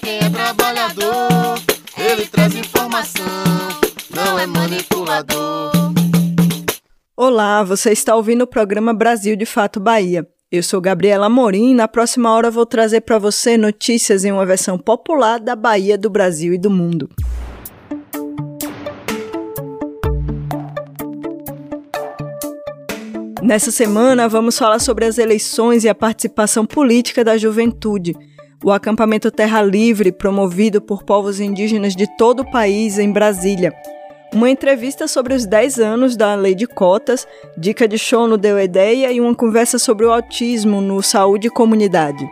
quem é trabalhador, ele traz informação, não é manipulador. Olá, você está ouvindo o programa Brasil de Fato Bahia. Eu sou Gabriela Morim e na próxima hora vou trazer para você notícias em uma versão popular da Bahia, do Brasil e do mundo. Nessa semana, vamos falar sobre as eleições e a participação política da juventude. O acampamento Terra Livre, promovido por povos indígenas de todo o país em Brasília, uma entrevista sobre os 10 anos da lei de cotas, dica de show no Deu Ideia e uma conversa sobre o autismo no Saúde e Comunidade.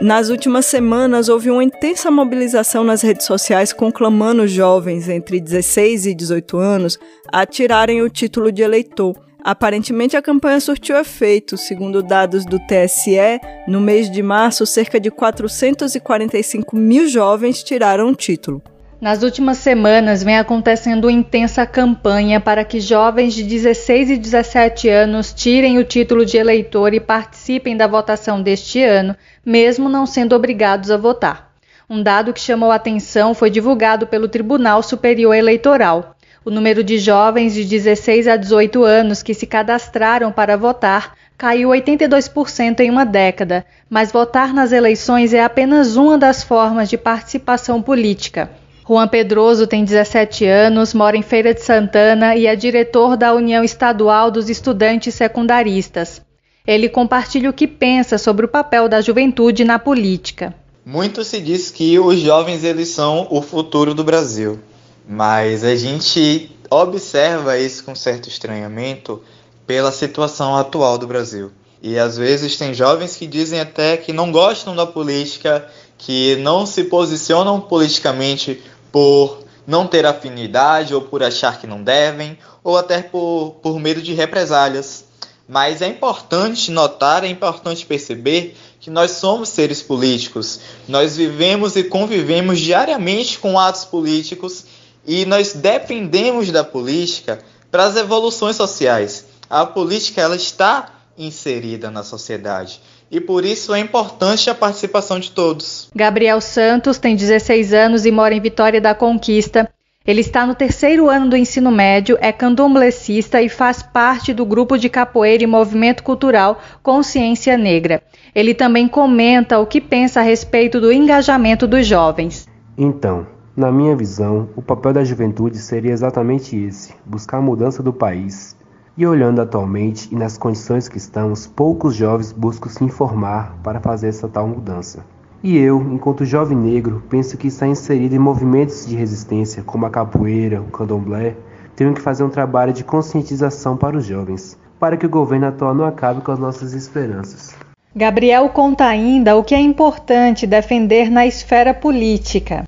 Nas últimas semanas, houve uma intensa mobilização nas redes sociais conclamando jovens entre 16 e 18 anos a tirarem o título de eleitor. Aparentemente, a campanha surtiu efeito. Segundo dados do TSE, no mês de março, cerca de 445 mil jovens tiraram o título. Nas últimas semanas, vem acontecendo intensa campanha para que jovens de 16 e 17 anos tirem o título de eleitor e participem da votação deste ano, mesmo não sendo obrigados a votar. Um dado que chamou atenção foi divulgado pelo Tribunal Superior Eleitoral. O número de jovens de 16 a 18 anos que se cadastraram para votar caiu 82% em uma década, mas votar nas eleições é apenas uma das formas de participação política. Juan Pedroso tem 17 anos, mora em Feira de Santana e é diretor da União Estadual dos Estudantes Secundaristas. Ele compartilha o que pensa sobre o papel da juventude na política. Muito se diz que os jovens eles são o futuro do Brasil. Mas a gente observa isso com certo estranhamento pela situação atual do Brasil. E às vezes tem jovens que dizem até que não gostam da política, que não se posicionam politicamente por não ter afinidade ou por achar que não devem, ou até por, por medo de represálias. Mas é importante notar, é importante perceber que nós somos seres políticos. Nós vivemos e convivemos diariamente com atos políticos e nós dependemos da política para as evoluções sociais. A política ela está inserida na sociedade e por isso é importante a participação de todos. Gabriel Santos tem 16 anos e mora em Vitória da Conquista. Ele está no terceiro ano do ensino médio, é candomblessista e faz parte do grupo de capoeira e movimento cultural Consciência Negra. Ele também comenta o que pensa a respeito do engajamento dos jovens. Então, na minha visão, o papel da juventude seria exatamente esse: buscar a mudança do país. E olhando atualmente e nas condições que estamos, poucos jovens buscam se informar para fazer essa tal mudança. E eu, enquanto jovem negro, penso que estar inserido em movimentos de resistência como a capoeira, o candomblé, tenho que fazer um trabalho de conscientização para os jovens, para que o governo atual não acabe com as nossas esperanças. Gabriel conta ainda o que é importante defender na esfera política.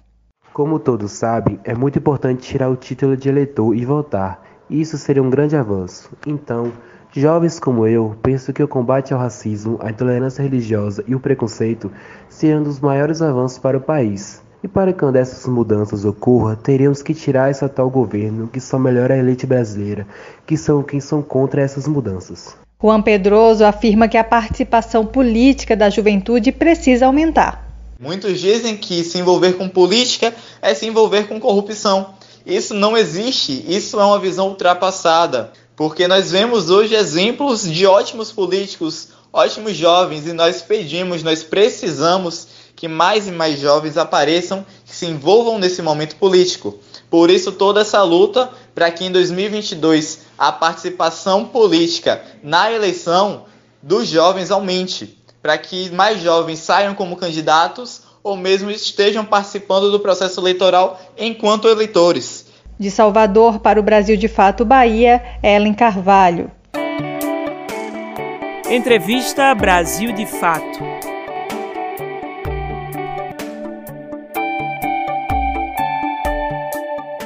Como todos sabem, é muito importante tirar o título de eleitor e votar. Isso seria um grande avanço. Então, jovens como eu, penso que o combate ao racismo, à intolerância religiosa e o preconceito seriam um dos maiores avanços para o país. E para que uma dessas mudanças ocorra, teríamos que tirar esse atual governo, que só melhora a elite brasileira, que são quem são contra essas mudanças. Juan Pedroso afirma que a participação política da juventude precisa aumentar. Muitos dizem que se envolver com política é se envolver com corrupção. Isso não existe, isso é uma visão ultrapassada, porque nós vemos hoje exemplos de ótimos políticos, ótimos jovens, e nós pedimos, nós precisamos que mais e mais jovens apareçam, que se envolvam nesse momento político. Por isso, toda essa luta para que em 2022 a participação política na eleição dos jovens aumente para que mais jovens saiam como candidatos ou mesmo estejam participando do processo eleitoral enquanto eleitores. De Salvador para o Brasil de Fato Bahia, Ellen Carvalho. Entrevista Brasil de Fato.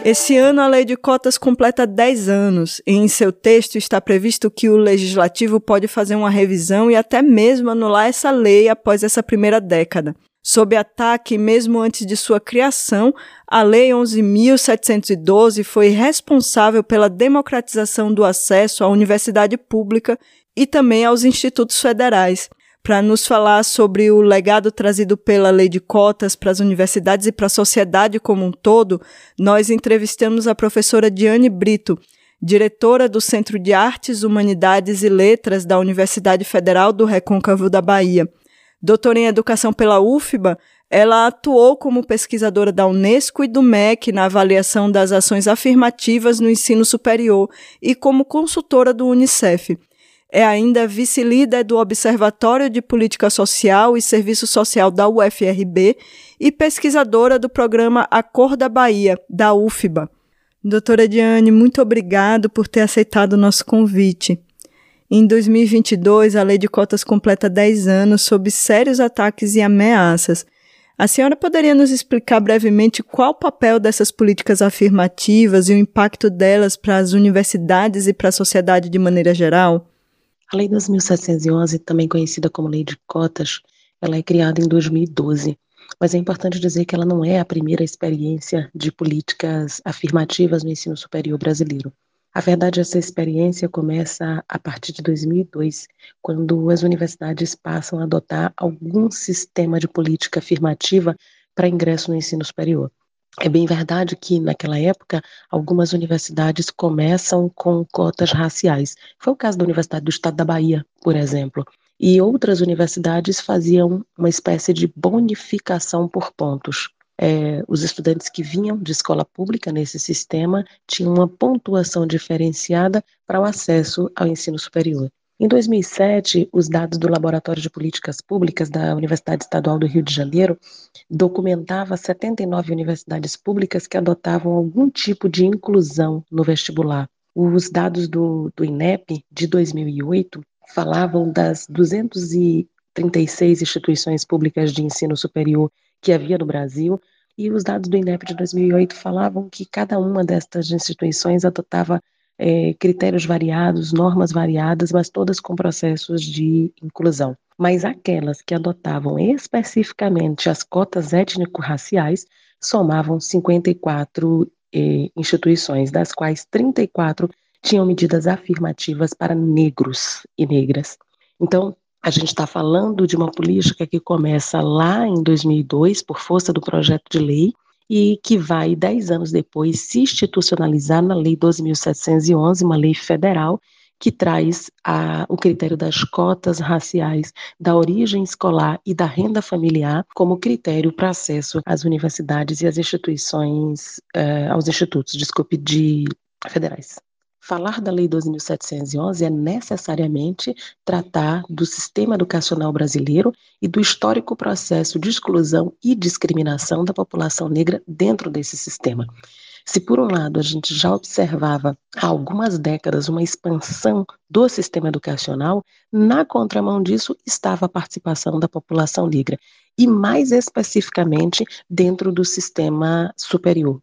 Esse ano, a lei de cotas completa 10 anos e, em seu texto, está previsto que o legislativo pode fazer uma revisão e até mesmo anular essa lei após essa primeira década. Sob ataque, mesmo antes de sua criação, a Lei 11.712 foi responsável pela democratização do acesso à universidade pública e também aos institutos federais para nos falar sobre o legado trazido pela lei de cotas para as universidades e para a sociedade como um todo, nós entrevistamos a professora Diane Brito, diretora do Centro de Artes, Humanidades e Letras da Universidade Federal do Recôncavo da Bahia. Doutora em Educação pela UFBA, ela atuou como pesquisadora da Unesco e do MEC na avaliação das ações afirmativas no ensino superior e como consultora do Unicef é ainda vice-líder do Observatório de Política Social e Serviço Social da UFRB e pesquisadora do programa A Cor da Bahia, da UFBA. Doutora Diane, muito obrigado por ter aceitado o nosso convite. Em 2022, a lei de cotas completa 10 anos sob sérios ataques e ameaças. A senhora poderia nos explicar brevemente qual o papel dessas políticas afirmativas e o impacto delas para as universidades e para a sociedade de maneira geral? A Lei 2.711, também conhecida como Lei de Cotas, ela é criada em 2012, mas é importante dizer que ela não é a primeira experiência de políticas afirmativas no ensino superior brasileiro. A verdade, essa experiência começa a partir de 2002, quando as universidades passam a adotar algum sistema de política afirmativa para ingresso no ensino superior. É bem verdade que, naquela época, algumas universidades começam com cotas raciais. Foi o caso da Universidade do Estado da Bahia, por exemplo. E outras universidades faziam uma espécie de bonificação por pontos. É, os estudantes que vinham de escola pública nesse sistema tinham uma pontuação diferenciada para o acesso ao ensino superior. Em 2007, os dados do Laboratório de Políticas Públicas da Universidade Estadual do Rio de Janeiro documentava 79 universidades públicas que adotavam algum tipo de inclusão no vestibular. Os dados do, do INEP de 2008 falavam das 236 instituições públicas de ensino superior que havia no Brasil, e os dados do INEP de 2008 falavam que cada uma destas instituições adotava é, critérios variados, normas variadas, mas todas com processos de inclusão. Mas aquelas que adotavam especificamente as cotas étnico-raciais somavam 54 eh, instituições, das quais 34 tinham medidas afirmativas para negros e negras. Então, a gente está falando de uma política que começa lá em 2002, por força do projeto de lei, e que vai, dez anos depois, se institucionalizar na Lei 12.711, uma lei federal, que traz a, o critério das cotas raciais, da origem escolar e da renda familiar como critério para acesso às universidades e às instituições, eh, aos institutos, desculpe, de federais. Falar da Lei 12.711 é necessariamente tratar do sistema educacional brasileiro e do histórico processo de exclusão e discriminação da população negra dentro desse sistema. Se, por um lado, a gente já observava há algumas décadas uma expansão do sistema educacional, na contramão disso estava a participação da população negra, e mais especificamente dentro do sistema superior.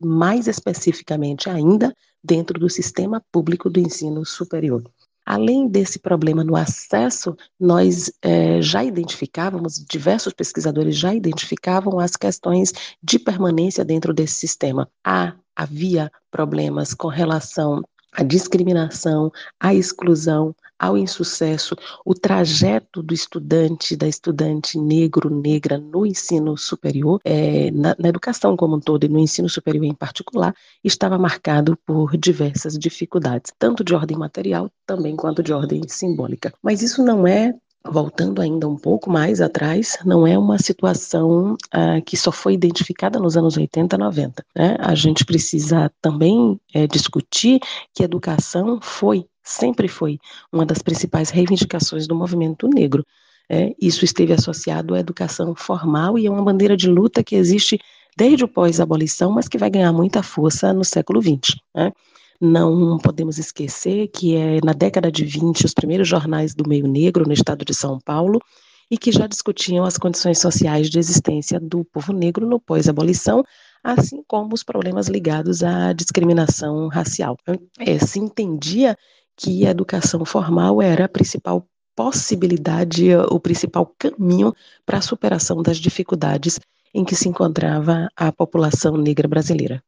Mais especificamente ainda, dentro do sistema público do ensino superior. Além desse problema no acesso, nós é, já identificávamos, diversos pesquisadores já identificavam as questões de permanência dentro desse sistema. Há, havia problemas com relação à discriminação, à exclusão, ao insucesso, o trajeto do estudante, da estudante negro, negra no ensino superior, é, na, na educação como um todo e no ensino superior em particular, estava marcado por diversas dificuldades, tanto de ordem material também quanto de ordem simbólica. Mas isso não é voltando ainda um pouco mais atrás, não é uma situação uh, que só foi identificada nos anos 80, 90. Né? A gente precisa também é, discutir que educação foi sempre foi uma das principais reivindicações do movimento negro. É, isso esteve associado à educação formal e é uma bandeira de luta que existe desde o pós-abolição, mas que vai ganhar muita força no século XX. Né? Não podemos esquecer que é na década de 20 os primeiros jornais do meio negro no estado de São Paulo e que já discutiam as condições sociais de existência do povo negro no pós-abolição, assim como os problemas ligados à discriminação racial. É, se entendia que a educação formal era a principal possibilidade, o principal caminho para a superação das dificuldades em que se encontrava a população negra brasileira.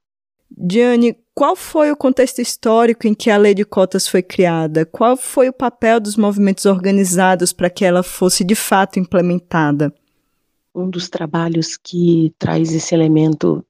Diane, qual foi o contexto histórico em que a lei de cotas foi criada? Qual foi o papel dos movimentos organizados para que ela fosse de fato implementada? Um dos trabalhos que traz esse elemento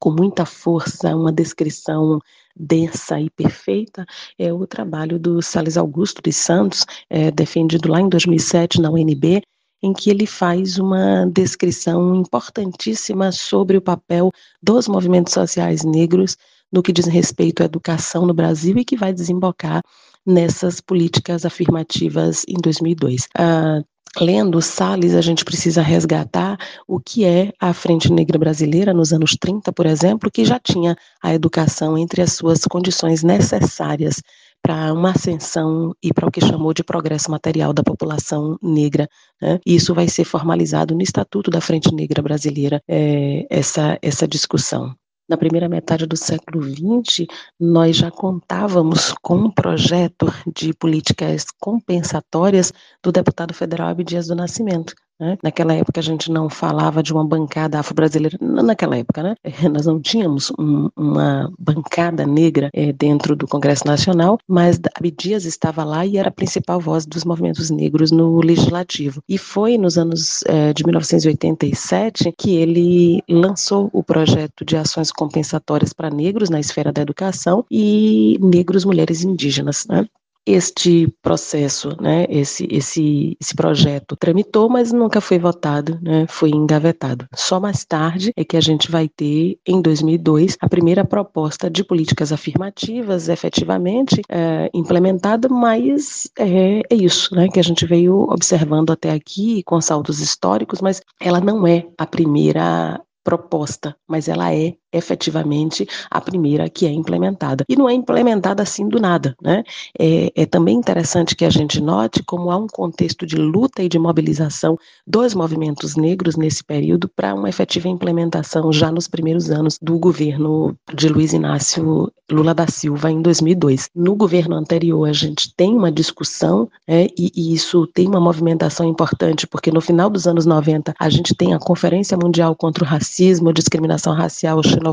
com muita força, uma descrição densa e perfeita, é o trabalho do Sales Augusto de Santos, é, defendido lá em 2007 na UNB, em que ele faz uma descrição importantíssima sobre o papel dos movimentos sociais negros no que diz respeito à educação no Brasil e que vai desembocar nessas políticas afirmativas em 2002. Ah, lendo Salles, a gente precisa resgatar o que é a Frente Negra Brasileira nos anos 30, por exemplo, que já tinha a educação entre as suas condições necessárias para uma ascensão e para o que chamou de progresso material da população negra. Né? Isso vai ser formalizado no Estatuto da Frente Negra Brasileira, é, essa, essa discussão. Na primeira metade do século XX, nós já contávamos com um projeto de políticas compensatórias do deputado federal Abdias do Nascimento, né? Naquela época a gente não falava de uma bancada afro-brasileira, naquela época, né? Nós não tínhamos um, uma bancada negra é, dentro do Congresso Nacional, mas Abdias estava lá e era a principal voz dos movimentos negros no Legislativo. E foi nos anos é, de 1987 que ele lançou o projeto de ações compensatórias para negros na esfera da educação e negros, mulheres indígenas. Né? Este processo, né, esse, esse, esse projeto tramitou, mas nunca foi votado, né, foi engavetado. Só mais tarde é que a gente vai ter, em 2002, a primeira proposta de políticas afirmativas efetivamente é, implementada, mas é, é isso né, que a gente veio observando até aqui com saltos históricos, mas ela não é a primeira proposta, mas ela é efetivamente a primeira que é implementada. E não é implementada assim do nada, né? É, é, também interessante que a gente note como há um contexto de luta e de mobilização dos movimentos negros nesse período para uma efetiva implementação já nos primeiros anos do governo de Luiz Inácio Lula da Silva em 2002. No governo anterior a gente tem uma discussão né, e, e isso tem uma movimentação importante porque no final dos anos 90 a gente tem a Conferência Mundial contra o Racismo, Discriminação Racial, xenofobia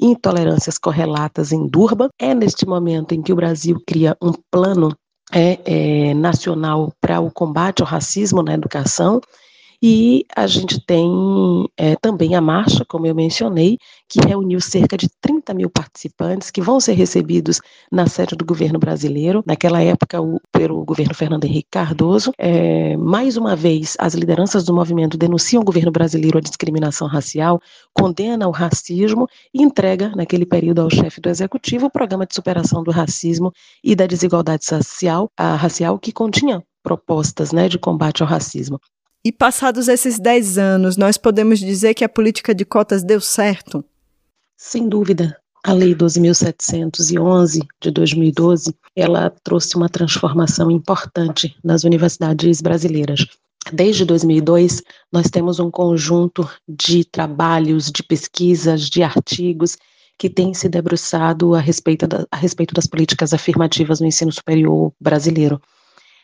e intolerâncias correlatas em Durban. É neste momento em que o Brasil cria um plano é, é, nacional para o combate ao racismo na educação e a gente tem é, também a marcha, como eu mencionei, que reuniu cerca de 30 mil participantes que vão ser recebidos na sede do governo brasileiro. Naquela época, o, pelo governo Fernando Henrique Cardoso. É, mais uma vez, as lideranças do movimento denunciam o governo brasileiro a discriminação racial, condena o racismo e entrega, naquele período, ao chefe do executivo o programa de superação do racismo e da desigualdade social, a racial que continha propostas né, de combate ao racismo. E passados esses 10 anos, nós podemos dizer que a política de cotas deu certo? Sem dúvida. A Lei 12.711 de 2012, ela trouxe uma transformação importante nas universidades brasileiras. Desde 2002, nós temos um conjunto de trabalhos, de pesquisas, de artigos que têm se debruçado a respeito, da, a respeito das políticas afirmativas no ensino superior brasileiro.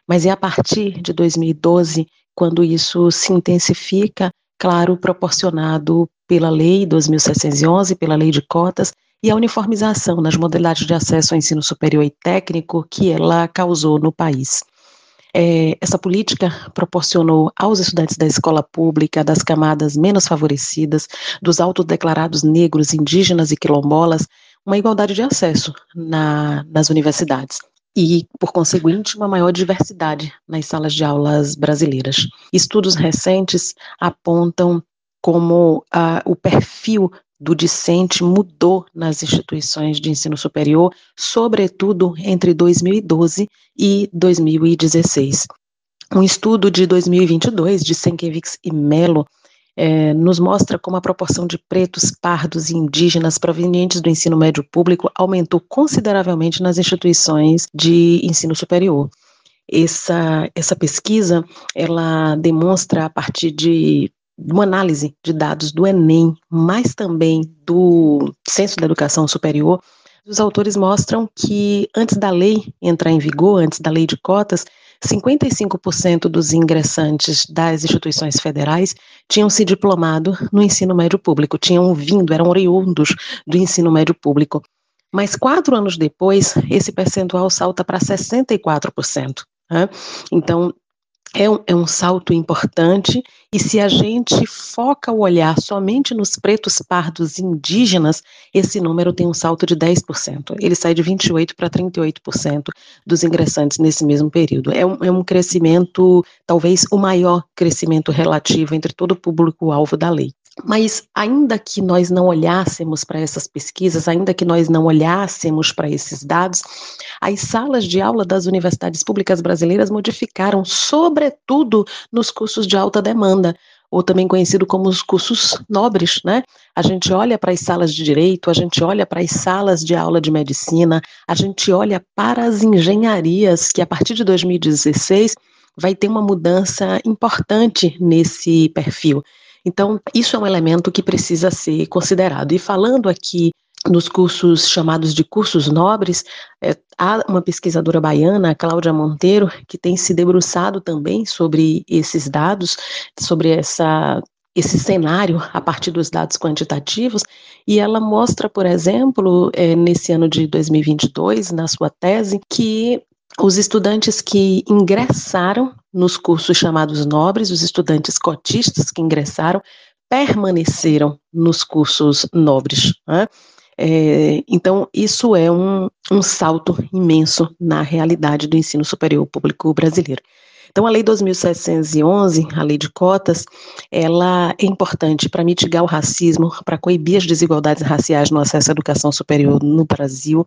Mas é a partir de 2012 quando isso se intensifica, claro, proporcionado pela Lei 2.711, pela Lei de Cotas, e a uniformização nas modalidades de acesso ao ensino superior e técnico que ela causou no país. É, essa política proporcionou aos estudantes da escola pública, das camadas menos favorecidas, dos autodeclarados negros, indígenas e quilombolas, uma igualdade de acesso na, nas universidades e, por conseguinte, uma maior diversidade nas salas de aulas brasileiras. Estudos recentes apontam como ah, o perfil do discente mudou nas instituições de ensino superior, sobretudo entre 2012 e 2016. Um estudo de 2022 de Senkiewicz e Mello é, nos mostra como a proporção de pretos, pardos e indígenas provenientes do ensino médio público aumentou consideravelmente nas instituições de ensino superior. Essa, essa pesquisa, ela demonstra a partir de uma análise de dados do Enem, mas também do Censo da Educação Superior, os autores mostram que antes da lei entrar em vigor, antes da lei de cotas, 55% dos ingressantes das instituições federais tinham se diplomado no ensino médio público, tinham vindo, eram oriundos do ensino médio público. Mas quatro anos depois, esse percentual salta para 64%. Né? Então, é um, é um, salto importante, e se a gente foca o olhar somente nos pretos pardos indígenas, esse número tem um salto de 10%. Ele sai de 28% para 38% dos ingressantes nesse mesmo período. É um, é um crescimento, talvez o maior crescimento relativo entre todo o público-alvo da lei. Mas, ainda que nós não olhássemos para essas pesquisas, ainda que nós não olhássemos para esses dados, as salas de aula das universidades públicas brasileiras modificaram, sobretudo nos cursos de alta demanda, ou também conhecido como os cursos nobres, né? A gente olha para as salas de direito, a gente olha para as salas de aula de medicina, a gente olha para as engenharias, que a partir de 2016 vai ter uma mudança importante nesse perfil. Então, isso é um elemento que precisa ser considerado. E falando aqui nos cursos chamados de cursos nobres, é, há uma pesquisadora baiana, Cláudia Monteiro, que tem se debruçado também sobre esses dados, sobre essa esse cenário a partir dos dados quantitativos, e ela mostra, por exemplo, é, nesse ano de 2022, na sua tese, que os estudantes que ingressaram nos cursos chamados nobres, os estudantes cotistas que ingressaram, permaneceram nos cursos nobres. Né? É, então, isso é um, um salto imenso na realidade do ensino superior público brasileiro. Então, a Lei 2.711, a Lei de Cotas, ela é importante para mitigar o racismo, para coibir as desigualdades raciais no acesso à educação superior no Brasil,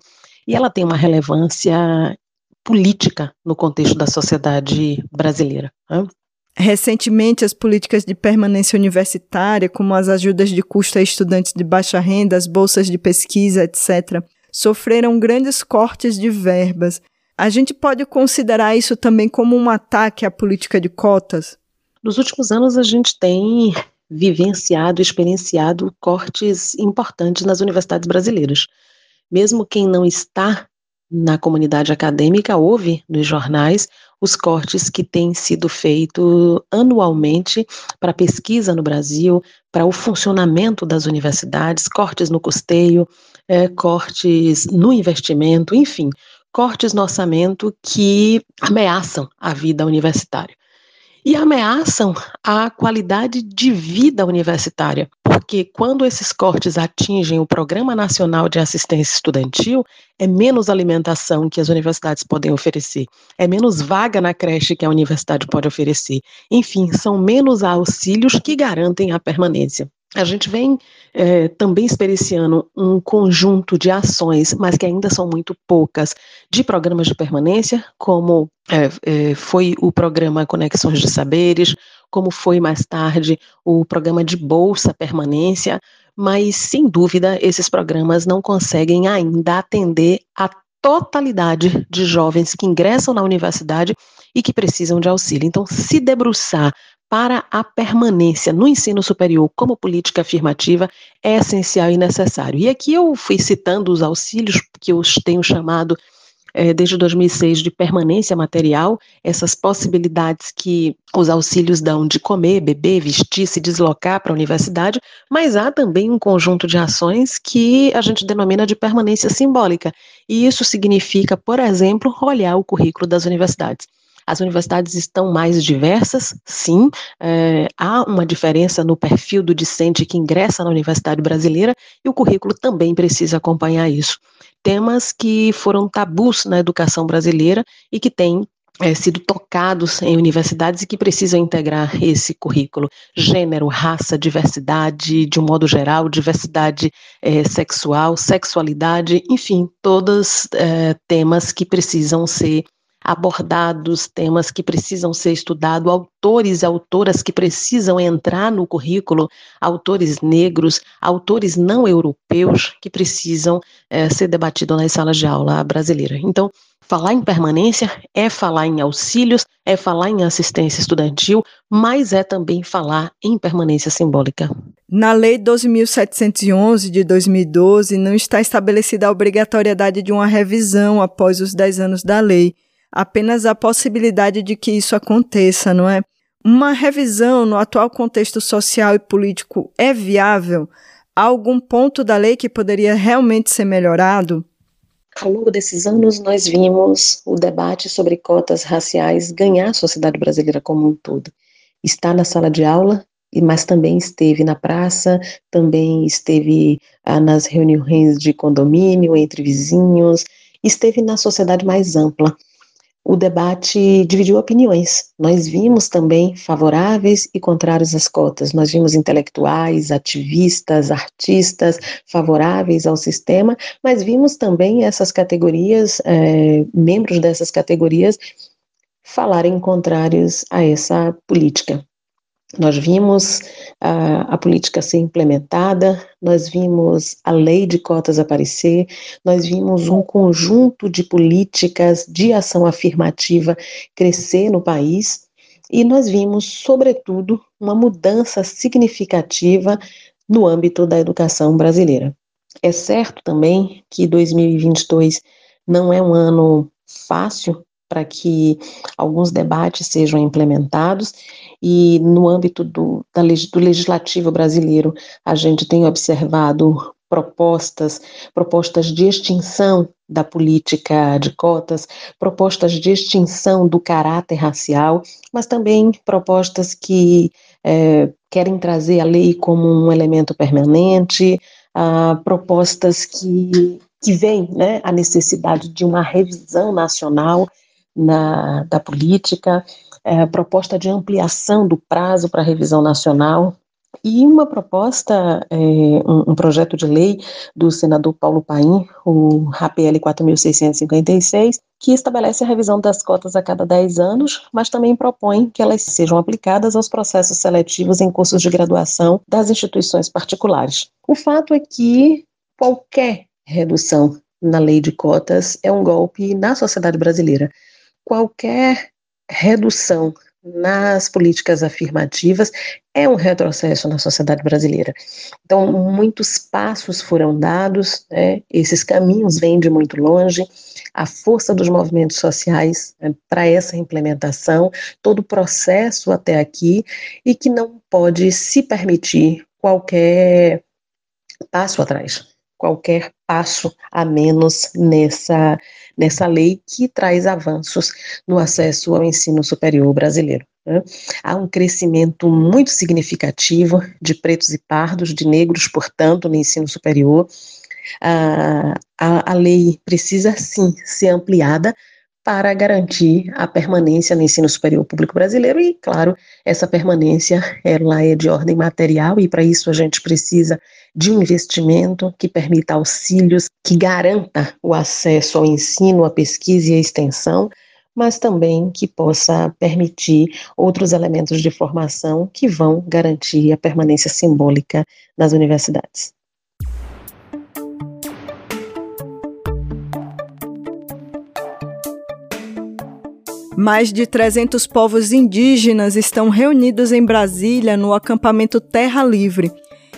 e ela tem uma relevância política no contexto da sociedade brasileira. Né? Recentemente, as políticas de permanência universitária, como as ajudas de custo a estudantes de baixa renda, as bolsas de pesquisa, etc., sofreram grandes cortes de verbas. A gente pode considerar isso também como um ataque à política de cotas? Nos últimos anos, a gente tem vivenciado, experienciado cortes importantes nas universidades brasileiras. Mesmo quem não está na comunidade acadêmica, houve nos jornais os cortes que têm sido feitos anualmente para pesquisa no Brasil, para o funcionamento das universidades, cortes no custeio, é, cortes no investimento, enfim, cortes no orçamento que ameaçam a vida universitária. E ameaçam a qualidade de vida universitária, porque quando esses cortes atingem o Programa Nacional de Assistência Estudantil, é menos alimentação que as universidades podem oferecer, é menos vaga na creche que a universidade pode oferecer. Enfim, são menos auxílios que garantem a permanência. A gente vem é, também experienciando um conjunto de ações, mas que ainda são muito poucas, de programas de permanência, como é, é, foi o programa Conexões de Saberes, como foi mais tarde o programa de Bolsa Permanência, mas sem dúvida esses programas não conseguem ainda atender a totalidade de jovens que ingressam na universidade e que precisam de auxílio. Então, se debruçar para a permanência no ensino superior como política afirmativa é essencial e necessário. E aqui eu fui citando os auxílios que eu tenho chamado é, desde 2006 de permanência material, essas possibilidades que os auxílios dão de comer, beber, vestir, se deslocar para a universidade, mas há também um conjunto de ações que a gente denomina de permanência simbólica. E isso significa, por exemplo, olhar o currículo das universidades. As universidades estão mais diversas, sim. É, há uma diferença no perfil do discente que ingressa na universidade brasileira e o currículo também precisa acompanhar isso. Temas que foram tabus na educação brasileira e que têm é, sido tocados em universidades e que precisam integrar esse currículo. Gênero, raça, diversidade, de um modo geral, diversidade é, sexual, sexualidade, enfim, todos é, temas que precisam ser abordados, temas que precisam ser estudados, autores e autoras que precisam entrar no currículo, autores negros, autores não europeus que precisam é, ser debatidos nas salas de aula brasileira. Então, falar em permanência é falar em auxílios, é falar em assistência estudantil, mas é também falar em permanência simbólica. Na Lei 12.711 de 2012, não está estabelecida a obrigatoriedade de uma revisão após os 10 anos da lei apenas a possibilidade de que isso aconteça, não é? Uma revisão no atual contexto social e político é viável? Há algum ponto da lei que poderia realmente ser melhorado? Ao longo desses anos, nós vimos o debate sobre cotas raciais ganhar a sociedade brasileira como um todo. Está na sala de aula, mas também esteve na praça, também esteve ah, nas reuniões de condomínio entre vizinhos, esteve na sociedade mais ampla o debate dividiu opiniões. Nós vimos também favoráveis e contrários às cotas. Nós vimos intelectuais, ativistas, artistas favoráveis ao sistema, mas vimos também essas categorias, é, membros dessas categorias, falarem contrários a essa política. Nós vimos a, a, política ser implementada, nós vimos a lei de cotas aparecer, nós vimos um conjunto de políticas de ação afirmativa crescer no país e nós vimos, sobretudo, uma mudança significativa no âmbito da educação brasileira. É certo também que 2022 não é um ano fácil para que alguns debates sejam implementados e no âmbito do, da, do legislativo brasileiro a gente tem observado propostas, propostas de extinção da política de cotas, propostas de extinção do caráter racial, mas também propostas que é, querem trazer a lei como um elemento permanente, ah, propostas que, que veem né, a necessidade de uma revisão nacional na, da política, é, proposta de ampliação do prazo para revisão nacional e uma proposta, é, um, um, projeto de lei do senador Paulo Paim, o APL 4656, que estabelece a revisão das cotas a cada 10 anos, mas também propõe que elas sejam aplicadas aos processos seletivos em cursos de graduação das instituições particulares. O fato é que qualquer redução na lei de cotas é um golpe na sociedade brasileira qualquer redução nas políticas afirmativas é um retrocesso na sociedade brasileira. Então, muitos passos foram dados, né, esses caminhos vêm de muito longe, a força dos movimentos sociais né, para essa implementação, todo o processo até aqui, e que não pode se permitir qualquer passo atrás, qualquer passo a menos nessa nessa lei que traz avanços no acesso ao ensino superior brasileiro. Né? Há um crescimento muito significativo de pretos e pardos, de negros, portanto, no ensino superior. a, a lei precisa sim ser ampliada para garantir a permanência no ensino superior público brasileiro e, claro, essa permanência ela é de ordem material e para isso a gente precisa de um investimento que permita auxílios, que garanta o acesso ao ensino, à pesquisa e à extensão, mas também que possa permitir outros elementos de formação que vão garantir a permanência simbólica nas universidades. Mais de 300 povos indígenas estão reunidos em Brasília no acampamento Terra Livre.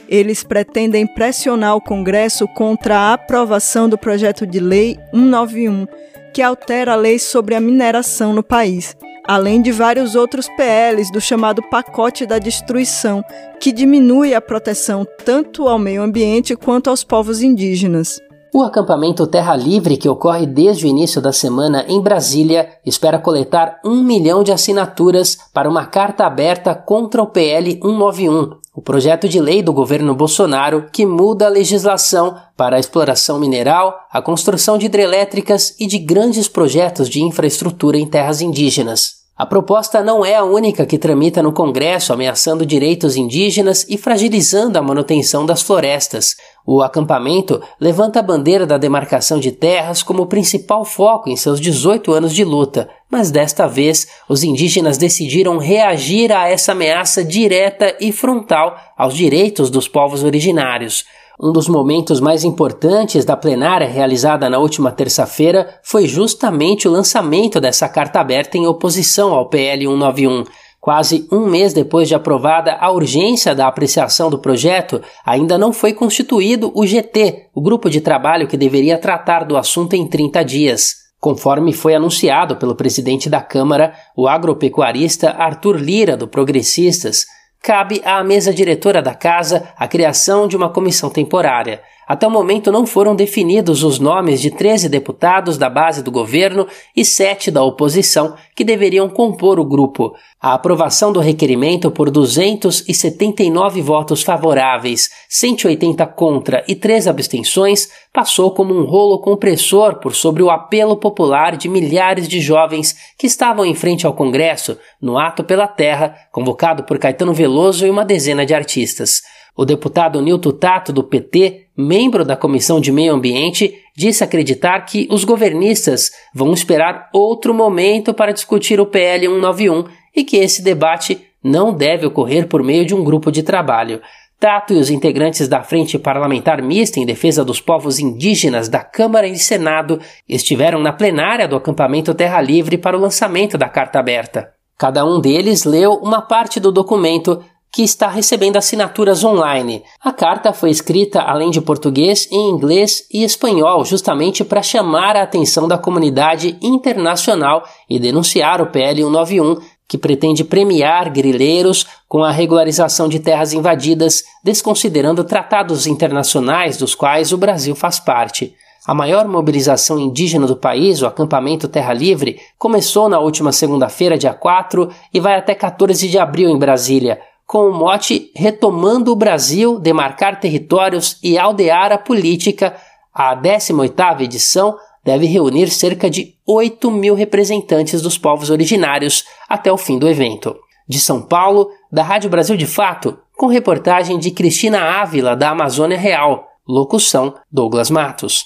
Eles pretendem pressionar o Congresso contra a aprovação do projeto de lei 191, que altera a lei sobre a mineração no país, além de vários outros PLs do chamado pacote da destruição, que diminui a proteção tanto ao meio ambiente quanto aos povos indígenas. O acampamento Terra Livre, que ocorre desde o início da semana em Brasília, espera coletar um milhão de assinaturas para uma carta aberta contra o PL 191, o projeto de lei do governo Bolsonaro que muda a legislação para a exploração mineral, a construção de hidrelétricas e de grandes projetos de infraestrutura em terras indígenas. A proposta não é a única que tramita no Congresso ameaçando direitos indígenas e fragilizando a manutenção das florestas. O acampamento levanta a bandeira da demarcação de terras como principal foco em seus 18 anos de luta, mas desta vez os indígenas decidiram reagir a essa ameaça direta e frontal aos direitos dos povos originários. Um dos momentos mais importantes da plenária realizada na última terça-feira foi justamente o lançamento dessa carta aberta em oposição ao PL 191. Quase um mês depois de aprovada a urgência da apreciação do projeto, ainda não foi constituído o GT, o grupo de trabalho que deveria tratar do assunto em 30 dias. Conforme foi anunciado pelo presidente da Câmara, o agropecuarista Arthur Lira, do Progressistas, cabe à mesa diretora da casa a criação de uma comissão temporária. Até o momento não foram definidos os nomes de 13 deputados da base do governo e 7 da oposição que deveriam compor o grupo. A aprovação do requerimento por 279 votos favoráveis, 180 contra e 3 abstenções passou como um rolo compressor por sobre o apelo popular de milhares de jovens que estavam em frente ao Congresso no Ato pela Terra, convocado por Caetano Veloso e uma dezena de artistas. O deputado Nilton Tato, do PT, membro da Comissão de Meio Ambiente, disse acreditar que os governistas vão esperar outro momento para discutir o PL 191 e que esse debate não deve ocorrer por meio de um grupo de trabalho. Tato e os integrantes da Frente Parlamentar Mista em Defesa dos Povos Indígenas da Câmara e Senado estiveram na plenária do acampamento Terra Livre para o lançamento da carta aberta. Cada um deles leu uma parte do documento que está recebendo assinaturas online. A carta foi escrita além de português, em inglês e espanhol, justamente para chamar a atenção da comunidade internacional e denunciar o PL 191, que pretende premiar grileiros com a regularização de terras invadidas, desconsiderando tratados internacionais dos quais o Brasil faz parte. A maior mobilização indígena do país, o acampamento Terra Livre, começou na última segunda-feira, dia 4, e vai até 14 de abril em Brasília com o mote Retomando o Brasil, Demarcar Territórios e Aldear a Política, a 18ª edição deve reunir cerca de 8 mil representantes dos povos originários até o fim do evento. De São Paulo, da Rádio Brasil de Fato, com reportagem de Cristina Ávila, da Amazônia Real, locução Douglas Matos.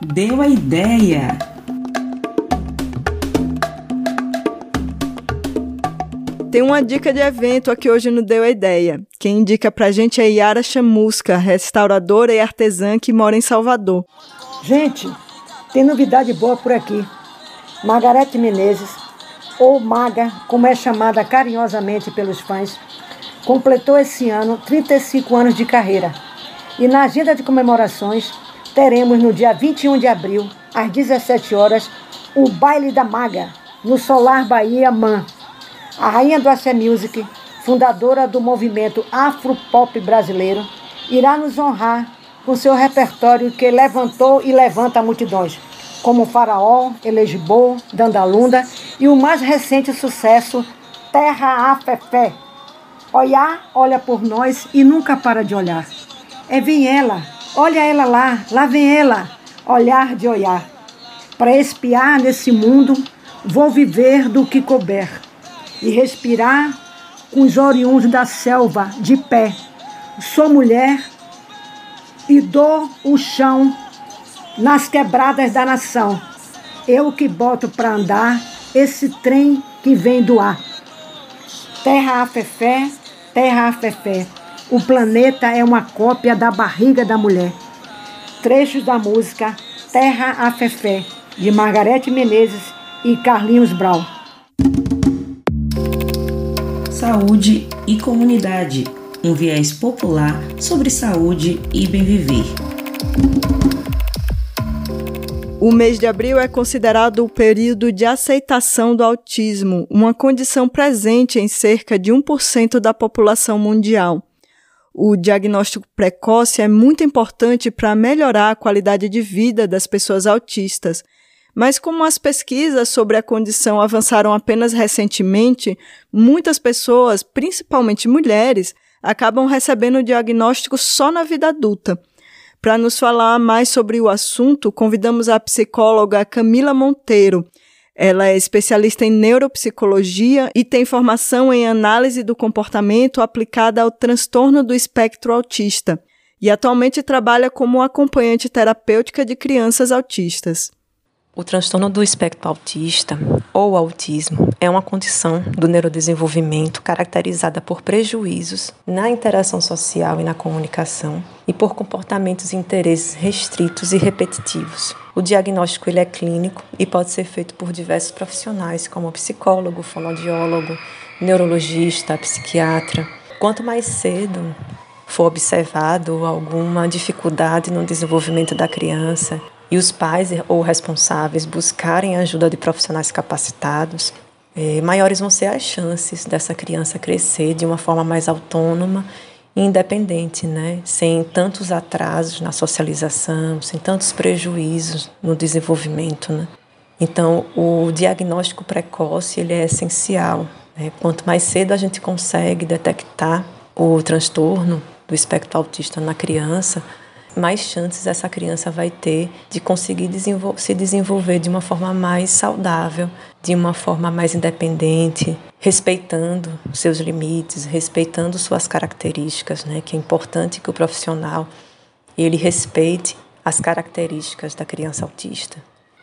Deu a ideia! Tem uma dica de evento aqui hoje no Deu a Ideia. Quem indica pra gente é Yara Chamusca, restauradora e artesã que mora em Salvador. Gente, tem novidade boa por aqui. Margarete Menezes, ou Maga, como é chamada carinhosamente pelos fãs, completou esse ano 35 anos de carreira. E na agenda de comemorações, teremos no dia 21 de abril, às 17 horas, o Baile da Maga, no Solar Bahia Man, a rainha do Axé Music, fundadora do movimento Afro-Pop brasileiro, irá nos honrar com seu repertório que levantou e levanta multidões, como Faraó, Elegibô, Dandalunda e o mais recente sucesso, Terra Afefé. Olhar, olha por nós e nunca para de olhar. É vem ela, olha ela lá, lá vem ela, olhar de olhar. Para espiar nesse mundo, vou viver do que couber e respirar com os oriundos da selva de pé. Sou mulher e dou o chão nas quebradas da nação. Eu que boto para andar esse trem que vem do ar. Terra a fé, terra a fé. O planeta é uma cópia da barriga da mulher. Trechos da música Terra a fé, de Margarete Menezes e Carlinhos Brau saúde e comunidade, um viés popular sobre saúde e bem viver. O mês de abril é considerado o período de aceitação do autismo, uma condição presente em cerca de 1% da população mundial. O diagnóstico precoce é muito importante para melhorar a qualidade de vida das pessoas autistas mas como as pesquisas sobre a condição avançaram apenas recentemente, muitas pessoas, principalmente mulheres, acabam recebendo o diagnóstico só na vida adulta. Para nos falar mais sobre o assunto, convidamos a psicóloga Camila Monteiro. Ela é especialista em neuropsicologia e tem formação em análise do comportamento aplicada ao transtorno do espectro autista e atualmente trabalha como acompanhante terapêutica de crianças autistas. O transtorno do espectro autista, ou autismo, é uma condição do neurodesenvolvimento caracterizada por prejuízos na interação social e na comunicação e por comportamentos e interesses restritos e repetitivos. O diagnóstico ele é clínico e pode ser feito por diversos profissionais, como psicólogo, fonoaudiólogo, neurologista, psiquiatra. Quanto mais cedo for observado alguma dificuldade no desenvolvimento da criança, e os pais ou responsáveis buscarem a ajuda de profissionais capacitados, é, maiores vão ser as chances dessa criança crescer de uma forma mais autônoma e independente, né? sem tantos atrasos na socialização, sem tantos prejuízos no desenvolvimento. Né? Então, o diagnóstico precoce ele é essencial. Né? Quanto mais cedo a gente consegue detectar o transtorno do espectro autista na criança, mais chances essa criança vai ter de conseguir desenvol se desenvolver de uma forma mais saudável, de uma forma mais independente, respeitando seus limites, respeitando suas características, né? Que é importante que o profissional ele respeite as características da criança autista.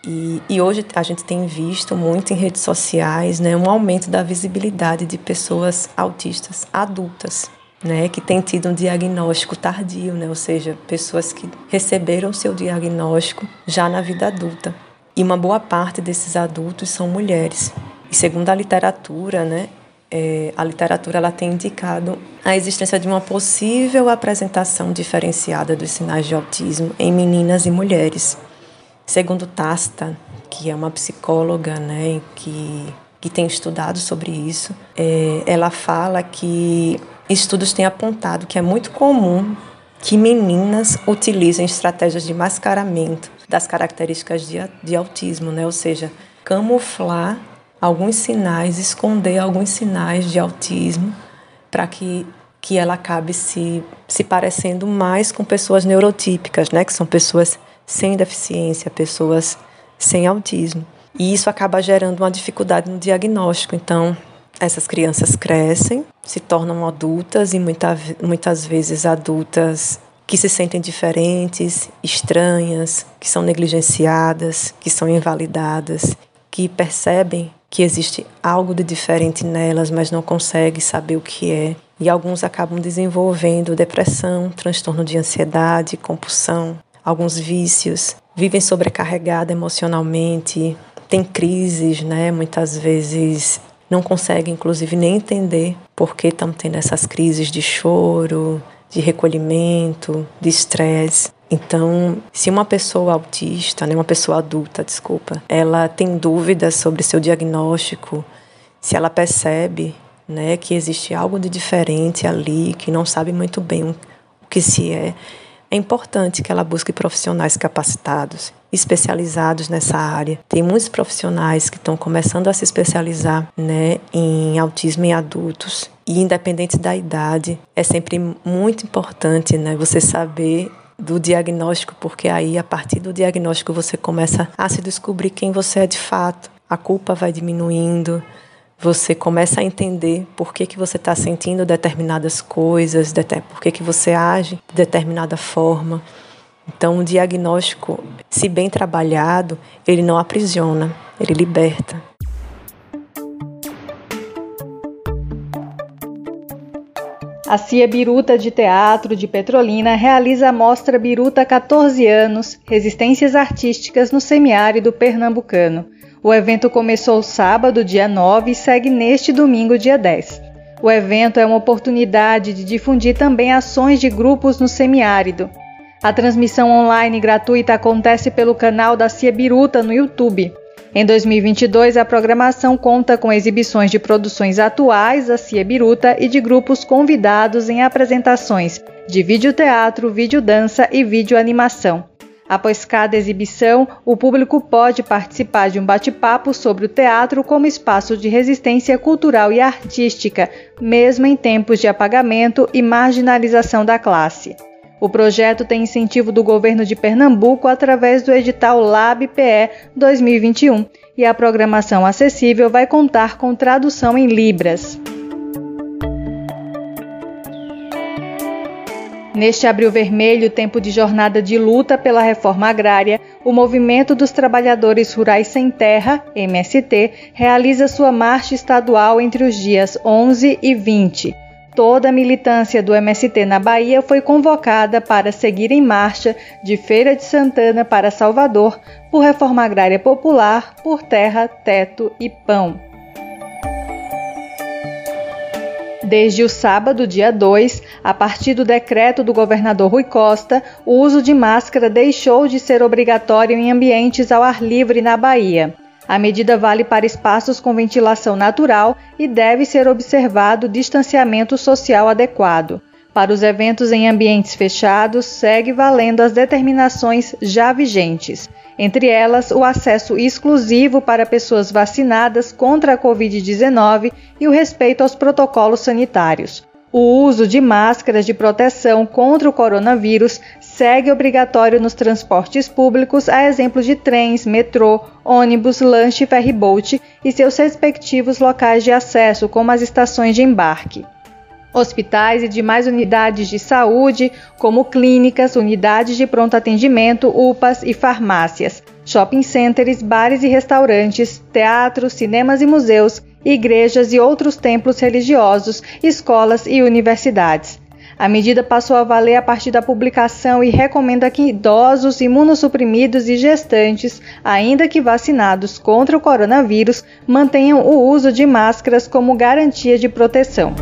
E, e, hoje a gente tem visto muito em redes sociais né, um aumento da visibilidade de pessoas autistas adultas né, que tem tido um diagnóstico tardio, né, ou seja, pessoas que receberam seu diagnóstico já na vida adulta. E uma boa parte desses adultos são mulheres. E segundo a literatura, né, é, a literatura ela tem indicado a existência de uma possível apresentação diferenciada dos sinais de autismo em meninas e mulheres. Segundo Tasta, que é uma psicóloga né, que, que tem estudado sobre isso, é, ela fala que Estudos têm apontado que é muito comum que meninas utilizem estratégias de mascaramento das características de, de autismo, né? ou seja, camuflar alguns sinais, esconder alguns sinais de autismo para que, que ela acabe se, se parecendo mais com pessoas neurotípicas, né? que são pessoas sem deficiência, pessoas sem autismo. E isso acaba gerando uma dificuldade no diagnóstico. Então, essas crianças crescem, se tornam adultas e muita, muitas vezes adultas que se sentem diferentes, estranhas, que são negligenciadas, que são invalidadas, que percebem que existe algo de diferente nelas, mas não conseguem saber o que é. E alguns acabam desenvolvendo depressão, transtorno de ansiedade, compulsão, alguns vícios, vivem sobrecarregados emocionalmente, têm crises, né, muitas vezes não conseguem, inclusive, nem entender por que estão tendo essas crises de choro, de recolhimento, de estresse. Então, se uma pessoa autista, né, uma pessoa adulta, desculpa, ela tem dúvidas sobre seu diagnóstico, se ela percebe né, que existe algo de diferente ali, que não sabe muito bem o que se é, é importante que ela busque profissionais capacitados, especializados nessa área. Tem muitos profissionais que estão começando a se especializar né, em autismo em adultos. E independente da idade, é sempre muito importante né, você saber do diagnóstico, porque aí a partir do diagnóstico você começa a se descobrir quem você é de fato. A culpa vai diminuindo, você começa a entender por que, que você está sentindo determinadas coisas, por que, que você age de determinada forma. Então, o diagnóstico, se bem trabalhado, ele não aprisiona, ele liberta. A Cia Biruta de Teatro de Petrolina realiza a mostra Biruta 14 anos, Resistências Artísticas no Semiárido Pernambucano. O evento começou sábado, dia 9, e segue neste domingo, dia 10. O evento é uma oportunidade de difundir também ações de grupos no semiárido. A transmissão online gratuita acontece pelo canal da Cia Biruta no YouTube. Em 2022, a programação conta com exibições de produções atuais da Cia Biruta e de grupos convidados em apresentações de videoteatro, videodança e videoanimação. Após cada exibição, o público pode participar de um bate-papo sobre o teatro como espaço de resistência cultural e artística, mesmo em tempos de apagamento e marginalização da classe. O projeto tem incentivo do governo de Pernambuco através do edital LabPE 2021 e a programação acessível vai contar com tradução em Libras. Neste Abril Vermelho, tempo de jornada de luta pela reforma agrária, o Movimento dos Trabalhadores Rurais Sem Terra, MST, realiza sua marcha estadual entre os dias 11 e 20. Toda a militância do MST na Bahia foi convocada para seguir em marcha de Feira de Santana para Salvador por reforma agrária popular, por terra, teto e pão. Desde o sábado, dia 2, a partir do decreto do governador Rui Costa, o uso de máscara deixou de ser obrigatório em ambientes ao ar livre na Bahia. A medida vale para espaços com ventilação natural e deve ser observado distanciamento social adequado. Para os eventos em ambientes fechados, segue valendo as determinações já vigentes entre elas o acesso exclusivo para pessoas vacinadas contra a Covid-19 e o respeito aos protocolos sanitários. O uso de máscaras de proteção contra o coronavírus segue obrigatório nos transportes públicos, a exemplo de trens, metrô, ônibus, lanche e ferryboat e seus respectivos locais de acesso, como as estações de embarque hospitais e demais unidades de saúde, como clínicas, unidades de pronto atendimento, UPAs e farmácias, shopping centers, bares e restaurantes, teatros, cinemas e museus, igrejas e outros templos religiosos, escolas e universidades. A medida passou a valer a partir da publicação e recomenda que idosos, imunossuprimidos e gestantes, ainda que vacinados contra o coronavírus, mantenham o uso de máscaras como garantia de proteção.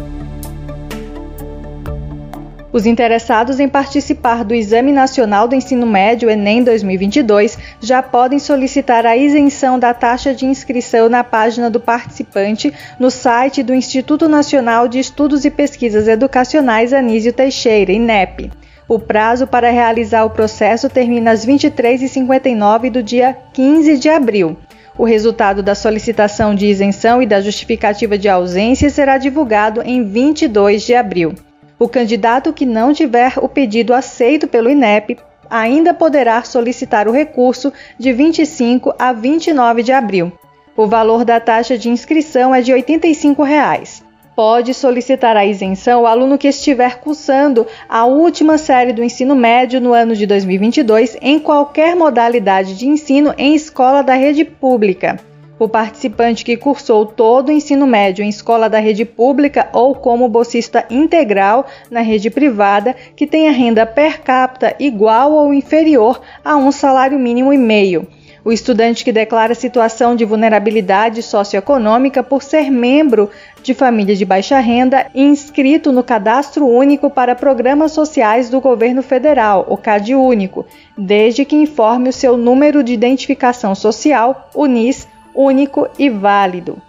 Os interessados em participar do Exame Nacional do Ensino Médio Enem 2022 já podem solicitar a isenção da taxa de inscrição na página do participante no site do Instituto Nacional de Estudos e Pesquisas Educacionais Anísio Teixeira, INEP. O prazo para realizar o processo termina às 23h59 do dia 15 de abril. O resultado da solicitação de isenção e da justificativa de ausência será divulgado em 22 de abril. O candidato que não tiver o pedido aceito pelo INEP ainda poderá solicitar o recurso de 25 a 29 de abril. O valor da taxa de inscrição é de 85 reais. Pode solicitar a isenção o aluno que estiver cursando a última série do ensino médio no ano de 2022 em qualquer modalidade de ensino em escola da rede pública. O participante que cursou todo o ensino médio em escola da rede pública ou como bolsista integral na rede privada que tenha renda per capita igual ou inferior a um salário mínimo e meio. O estudante que declara situação de vulnerabilidade socioeconômica por ser membro de família de baixa renda e inscrito no Cadastro Único para Programas Sociais do Governo Federal, o CAD Único, desde que informe o seu número de identificação social, UNIS, único e válido.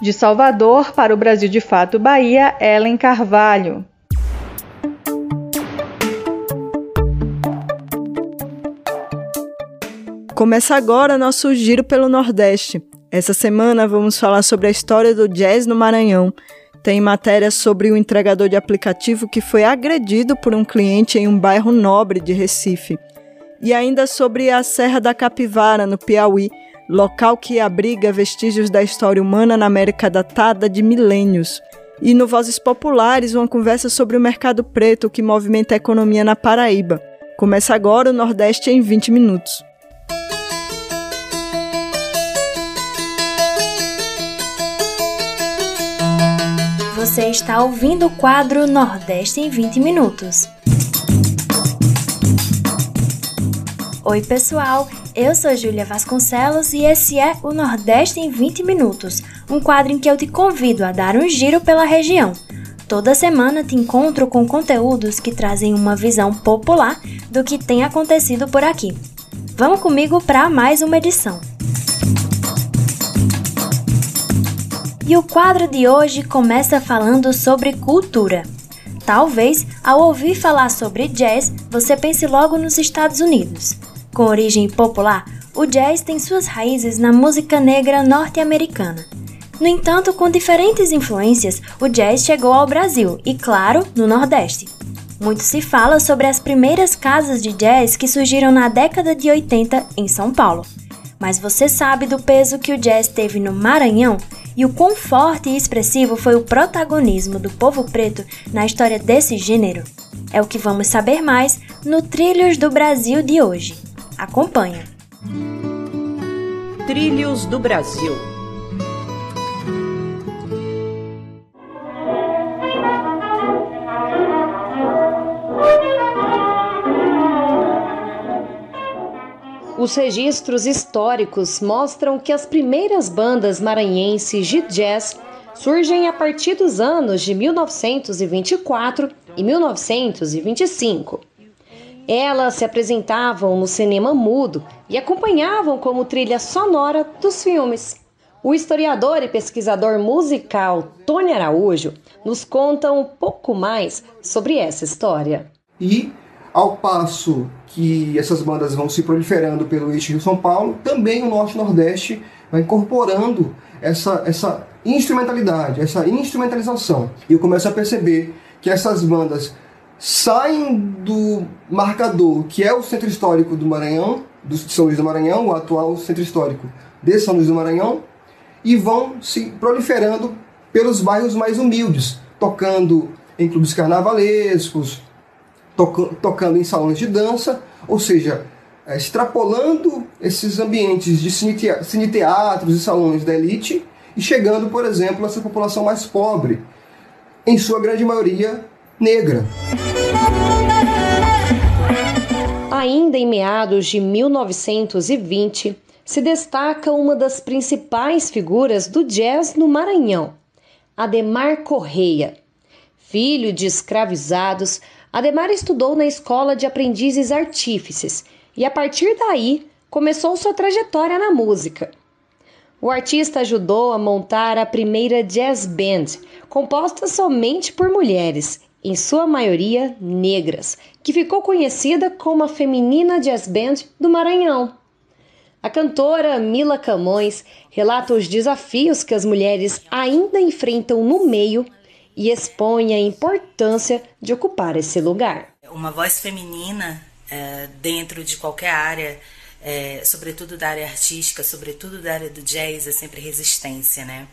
De Salvador para o Brasil de Fato Bahia, Ellen Carvalho. Começa agora nosso giro pelo Nordeste. Essa semana vamos falar sobre a história do jazz no Maranhão. Tem matéria sobre o entregador de aplicativo que foi agredido por um cliente em um bairro nobre de Recife. E ainda sobre a Serra da Capivara, no Piauí, local que abriga vestígios da história humana na América datada de milênios. E no Vozes Populares, uma conversa sobre o mercado preto que movimenta a economia na Paraíba. Começa agora o Nordeste em 20 minutos. Você está ouvindo o quadro Nordeste em 20 minutos. Oi, pessoal! Eu sou Júlia Vasconcelos e esse é o Nordeste em 20 Minutos, um quadro em que eu te convido a dar um giro pela região. Toda semana te encontro com conteúdos que trazem uma visão popular do que tem acontecido por aqui. Vamos comigo para mais uma edição. E o quadro de hoje começa falando sobre cultura. Talvez, ao ouvir falar sobre jazz, você pense logo nos Estados Unidos. Com origem popular, o jazz tem suas raízes na música negra norte-americana. No entanto, com diferentes influências, o jazz chegou ao Brasil e, claro, no Nordeste. Muito se fala sobre as primeiras casas de jazz que surgiram na década de 80 em São Paulo. Mas você sabe do peso que o jazz teve no Maranhão e o quão forte e expressivo foi o protagonismo do povo preto na história desse gênero? É o que vamos saber mais no Trilhos do Brasil de hoje. Acompanha! Trilhos do Brasil Os registros históricos mostram que as primeiras bandas maranhenses de jazz surgem a partir dos anos de 1924 e 1925. Elas se apresentavam no cinema mudo e acompanhavam como trilha sonora dos filmes. O historiador e pesquisador musical Tony Araújo nos conta um pouco mais sobre essa história. E ao passo que essas bandas vão se proliferando pelo eixo Rio-São Paulo, também o Norte-Nordeste vai incorporando essa, essa instrumentalidade, essa instrumentalização. E eu começo a perceber que essas bandas saem do marcador que é o centro histórico do Maranhão, do São Luís do Maranhão, o atual centro histórico de São Luís do Maranhão, e vão se proliferando pelos bairros mais humildes, tocando em clubes carnavalescos, tocando em salões de dança, ou seja, é, extrapolando esses ambientes de cineteatros e salões da elite e chegando, por exemplo, a essa população mais pobre, em sua grande maioria negra. Ainda em meados de 1920, se destaca uma das principais figuras do jazz no Maranhão, Ademar Correia. Filho de escravizados, Ademar estudou na escola de aprendizes artífices e, a partir daí, começou sua trajetória na música. O artista ajudou a montar a primeira jazz band, composta somente por mulheres, em sua maioria negras, que ficou conhecida como a Feminina Jazz Band do Maranhão. A cantora Mila Camões relata os desafios que as mulheres ainda enfrentam no meio e expõe a importância de ocupar esse lugar. Uma voz feminina é, dentro de qualquer área, é, sobretudo da área artística, sobretudo da área do jazz, é sempre resistência, né?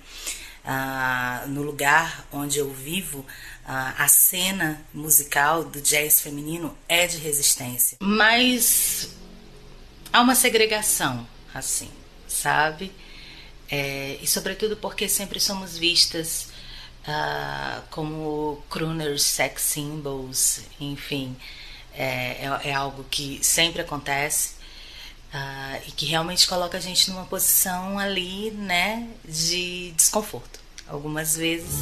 Ah, no lugar onde eu vivo, a cena musical do jazz feminino é de resistência. Mas há uma segregação, assim, sabe? É, e sobretudo porque sempre somos vistas uh, como crooners, sex symbols, enfim, é, é, é algo que sempre acontece uh, e que realmente coloca a gente numa posição ali, né, de desconforto. Algumas vezes.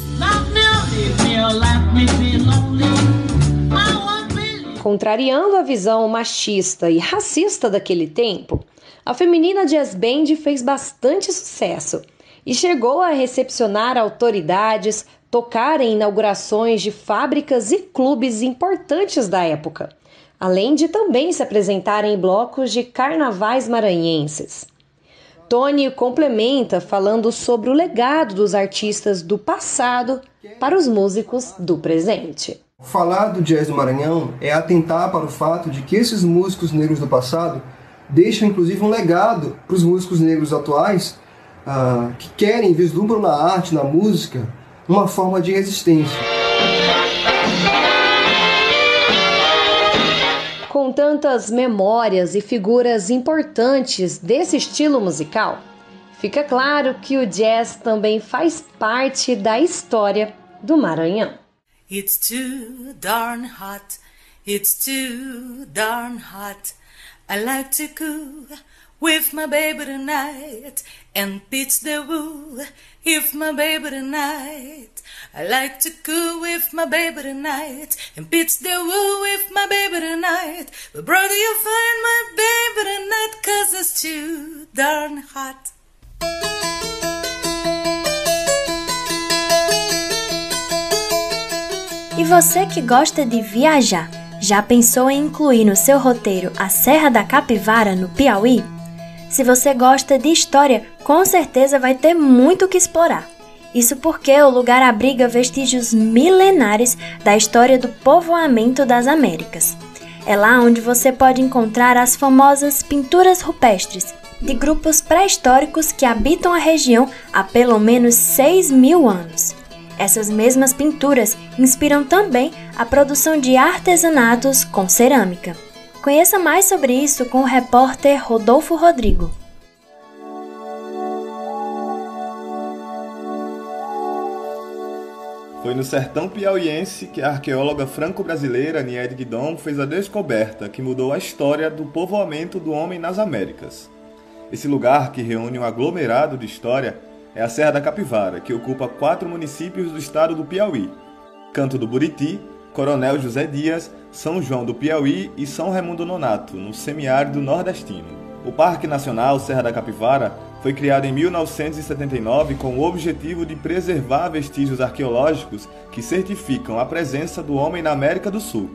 Contrariando a visão machista e racista daquele tempo, a feminina jazz band fez bastante sucesso e chegou a recepcionar autoridades, tocar em inaugurações de fábricas e clubes importantes da época, além de também se apresentar em blocos de carnavais maranhenses. Tony complementa falando sobre o legado dos artistas do passado para os músicos do presente. Falar do jazz do Maranhão é atentar para o fato de que esses músicos negros do passado deixam inclusive um legado para os músicos negros atuais ah, que querem, vislumbram na arte, na música, uma forma de resistência. Com tantas memórias e figuras importantes desse estilo musical, fica claro que o jazz também faz parte da história do Maranhão. It's too darn hot, it's too darn hot. I like to cool with my baby tonight and pitch the woo if my baby tonight. I like to with my baby tonight and pitch the with my baby tonight. But you find my baby tonight cause it's too darn hot. E você que gosta de viajar, já pensou em incluir no seu roteiro a Serra da Capivara no Piauí? Se você gosta de história, com certeza vai ter muito que explorar. Isso porque o lugar abriga vestígios milenares da história do povoamento das Américas. É lá onde você pode encontrar as famosas pinturas rupestres, de grupos pré-históricos que habitam a região há pelo menos 6 mil anos. Essas mesmas pinturas inspiram também a produção de artesanatos com cerâmica. Conheça mais sobre isso com o repórter Rodolfo Rodrigo. Foi no sertão piauiense que a arqueóloga franco-brasileira Niede Guidon fez a descoberta que mudou a história do povoamento do homem nas Américas. Esse lugar, que reúne um aglomerado de história, é a Serra da Capivara, que ocupa quatro municípios do estado do Piauí: Canto do Buriti, Coronel José Dias, São João do Piauí e São Raimundo Nonato, no semiárido nordestino. O Parque Nacional Serra da Capivara foi criado em 1979 com o objetivo de preservar vestígios arqueológicos que certificam a presença do homem na América do Sul.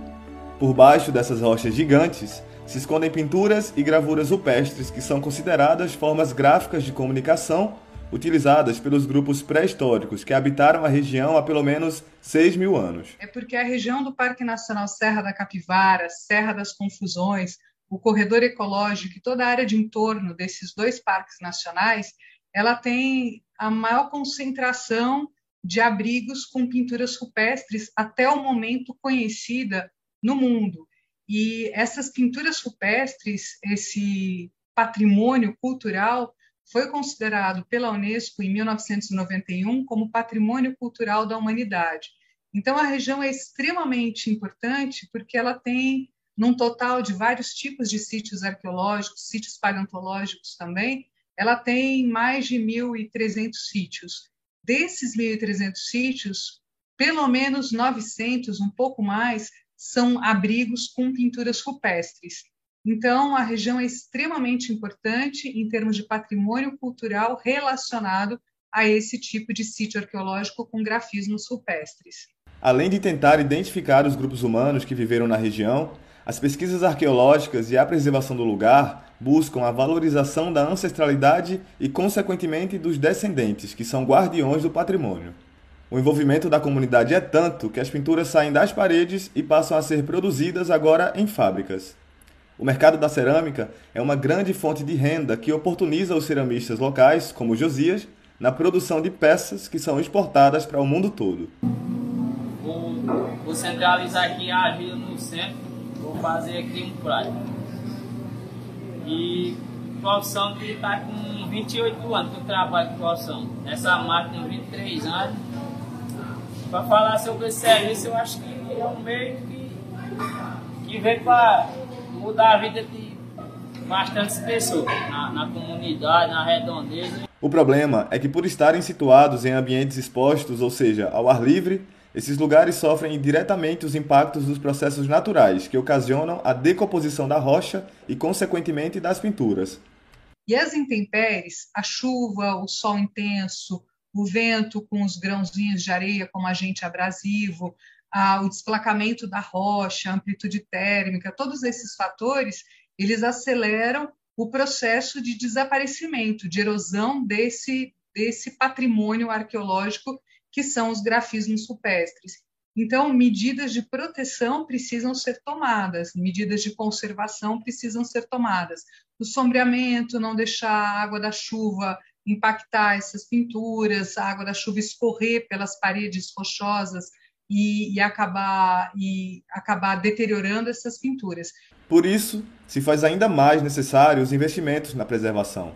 Por baixo dessas rochas gigantes se escondem pinturas e gravuras rupestres que são consideradas formas gráficas de comunicação utilizadas pelos grupos pré-históricos que habitaram a região há pelo menos 6 mil anos. É porque a região do Parque Nacional Serra da Capivara, Serra das Confusões, o corredor ecológico e toda a área de entorno desses dois parques nacionais, ela tem a maior concentração de abrigos com pinturas rupestres até o momento conhecida no mundo. E essas pinturas rupestres, esse patrimônio cultural, foi considerado pela Unesco em 1991 como patrimônio cultural da humanidade. Então, a região é extremamente importante porque ela tem, num total de vários tipos de sítios arqueológicos, sítios paleontológicos também, ela tem mais de 1.300 sítios. Desses 1.300 sítios, pelo menos 900, um pouco mais, são abrigos com pinturas rupestres. Então, a região é extremamente importante em termos de patrimônio cultural relacionado a esse tipo de sítio arqueológico com grafismos rupestres. Além de tentar identificar os grupos humanos que viveram na região, as pesquisas arqueológicas e a preservação do lugar buscam a valorização da ancestralidade e, consequentemente, dos descendentes, que são guardiões do patrimônio. O envolvimento da comunidade é tanto que as pinturas saem das paredes e passam a ser produzidas agora em fábricas. O mercado da cerâmica é uma grande fonte de renda que oportuniza os ceramistas locais, como Josias, na produção de peças que são exportadas para o mundo todo. Vou, centralizar aqui a argila no centro, vou fazer aqui um prato. E profissão de estar tá com 28 anos que eu trabalho com profissão. Nessa máquina tem 23 anos. Para falar sobre esse serviço, eu acho que é um meio que, que vem para mudar a vida de bastantes pessoas na, na comunidade, na redondeza. O problema é que por estarem situados em ambientes expostos, ou seja, ao ar livre, esses lugares sofrem diretamente os impactos dos processos naturais que ocasionam a decomposição da rocha e, consequentemente, das pinturas. E as intempéries, a chuva, o sol intenso, o vento com os grãozinhos de areia como agente abrasivo, ah, o desplacamento da rocha, amplitude térmica, todos esses fatores, eles aceleram o processo de desaparecimento, de erosão desse, desse patrimônio arqueológico que são os grafismos rupestres. Então, medidas de proteção precisam ser tomadas, medidas de conservação precisam ser tomadas. O sombreamento, não deixar a água da chuva impactar essas pinturas, a água da chuva escorrer pelas paredes rochosas, e, e, acabar, e acabar deteriorando essas pinturas. Por isso, se faz ainda mais necessário os investimentos na preservação.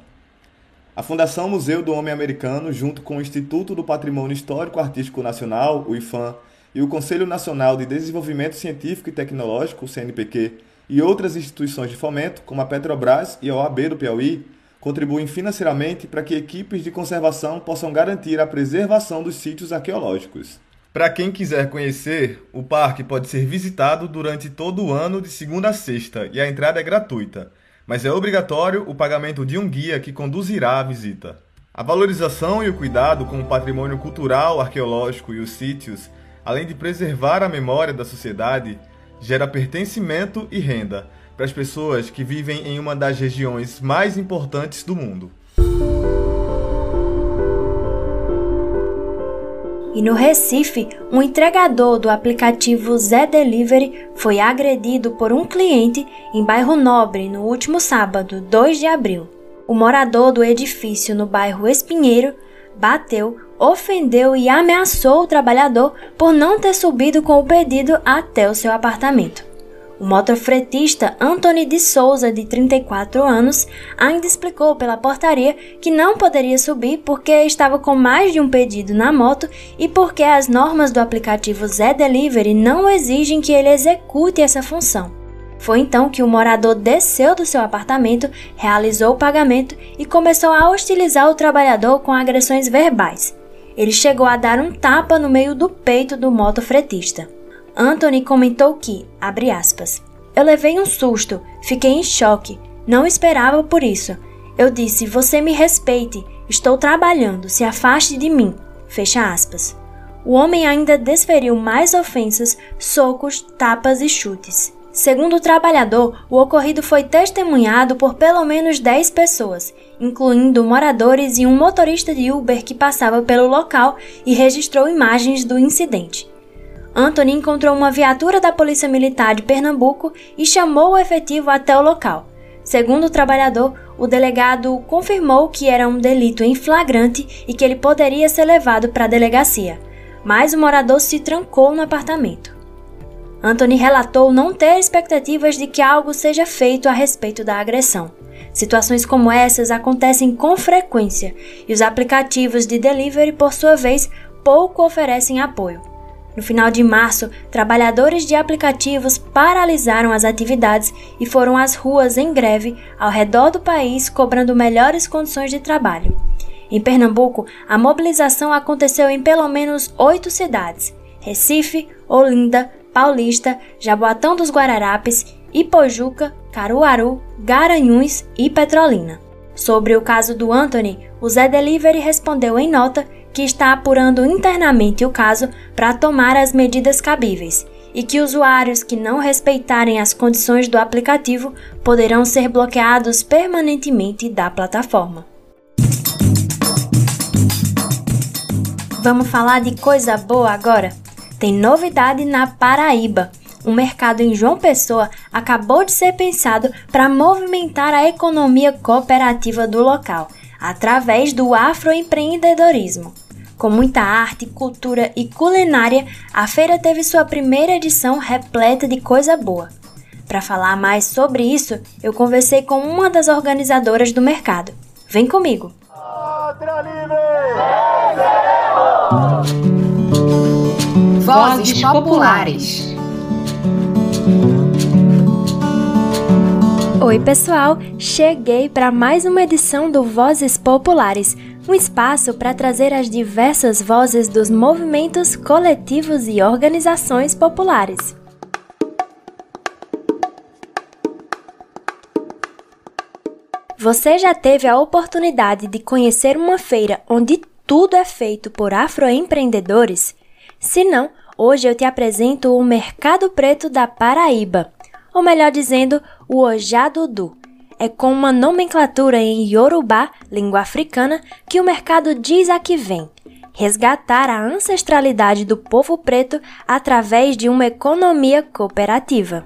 A Fundação Museu do Homem Americano, junto com o Instituto do Patrimônio Histórico Artístico Nacional, o IFAM, e o Conselho Nacional de Desenvolvimento Científico e Tecnológico, o CNPq, e outras instituições de fomento, como a Petrobras e a OAB do Piauí, contribuem financeiramente para que equipes de conservação possam garantir a preservação dos sítios arqueológicos. Para quem quiser conhecer, o parque pode ser visitado durante todo o ano de segunda a sexta e a entrada é gratuita, mas é obrigatório o pagamento de um guia que conduzirá a visita. A valorização e o cuidado com o patrimônio cultural, arqueológico e os sítios, além de preservar a memória da sociedade, gera pertencimento e renda para as pessoas que vivem em uma das regiões mais importantes do mundo. E no Recife, um entregador do aplicativo Zé Delivery foi agredido por um cliente em bairro Nobre no último sábado, 2 de abril. O morador do edifício no bairro Espinheiro bateu, ofendeu e ameaçou o trabalhador por não ter subido com o pedido até o seu apartamento. O motofretista Anthony de Souza, de 34 anos, ainda explicou pela portaria que não poderia subir porque estava com mais de um pedido na moto e porque as normas do aplicativo Zé Delivery não exigem que ele execute essa função. Foi então que o morador desceu do seu apartamento, realizou o pagamento e começou a hostilizar o trabalhador com agressões verbais. Ele chegou a dar um tapa no meio do peito do motofretista. Anthony comentou que, abre aspas, eu levei um susto, fiquei em choque, não esperava por isso. Eu disse: Você me respeite, estou trabalhando, se afaste de mim. Fecha aspas. O homem ainda desferiu mais ofensas, socos, tapas e chutes. Segundo o trabalhador, o ocorrido foi testemunhado por pelo menos 10 pessoas, incluindo moradores e um motorista de Uber que passava pelo local e registrou imagens do incidente. Anthony encontrou uma viatura da Polícia Militar de Pernambuco e chamou o efetivo até o local. Segundo o trabalhador, o delegado confirmou que era um delito em flagrante e que ele poderia ser levado para a delegacia, mas o morador se trancou no apartamento. Anthony relatou não ter expectativas de que algo seja feito a respeito da agressão. Situações como essas acontecem com frequência e os aplicativos de delivery, por sua vez, pouco oferecem apoio. No final de março, trabalhadores de aplicativos paralisaram as atividades e foram às ruas em greve ao redor do país cobrando melhores condições de trabalho. Em Pernambuco, a mobilização aconteceu em pelo menos oito cidades: Recife, Olinda, Paulista, Jaboatão dos Guararapes, Ipojuca, Caruaru, Garanhuns e Petrolina. Sobre o caso do Anthony, o Zé Delivery respondeu em nota que está apurando internamente o caso para tomar as medidas cabíveis e que usuários que não respeitarem as condições do aplicativo poderão ser bloqueados permanentemente da plataforma. Vamos falar de coisa boa agora? Tem novidade na Paraíba. O mercado em João Pessoa acabou de ser pensado para movimentar a economia cooperativa do local através do afroempreendedorismo. Com muita arte, cultura e culinária, a feira teve sua primeira edição repleta de coisa boa. Para falar mais sobre isso, eu conversei com uma das organizadoras do mercado. Vem comigo! Vozes Populares. Oi, pessoal! Cheguei para mais uma edição do Vozes Populares, um espaço para trazer as diversas vozes dos movimentos, coletivos e organizações populares. Você já teve a oportunidade de conhecer uma feira onde tudo é feito por afroempreendedores? Se não, hoje eu te apresento o Mercado Preto da Paraíba ou melhor dizendo, o Ojadudu. É com uma nomenclatura em Yorubá, língua africana, que o mercado diz a que vem. Resgatar a ancestralidade do povo preto através de uma economia cooperativa.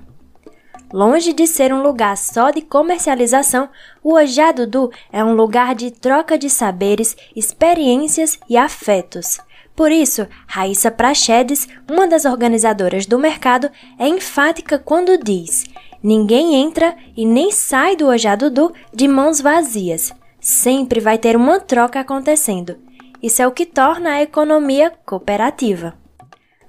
Longe de ser um lugar só de comercialização, o Ojadudu é um lugar de troca de saberes, experiências e afetos. Por isso, Raíssa Prachedes, uma das organizadoras do mercado, é enfática quando diz: ninguém entra e nem sai do Ojadudu de mãos vazias. Sempre vai ter uma troca acontecendo. Isso é o que torna a economia cooperativa.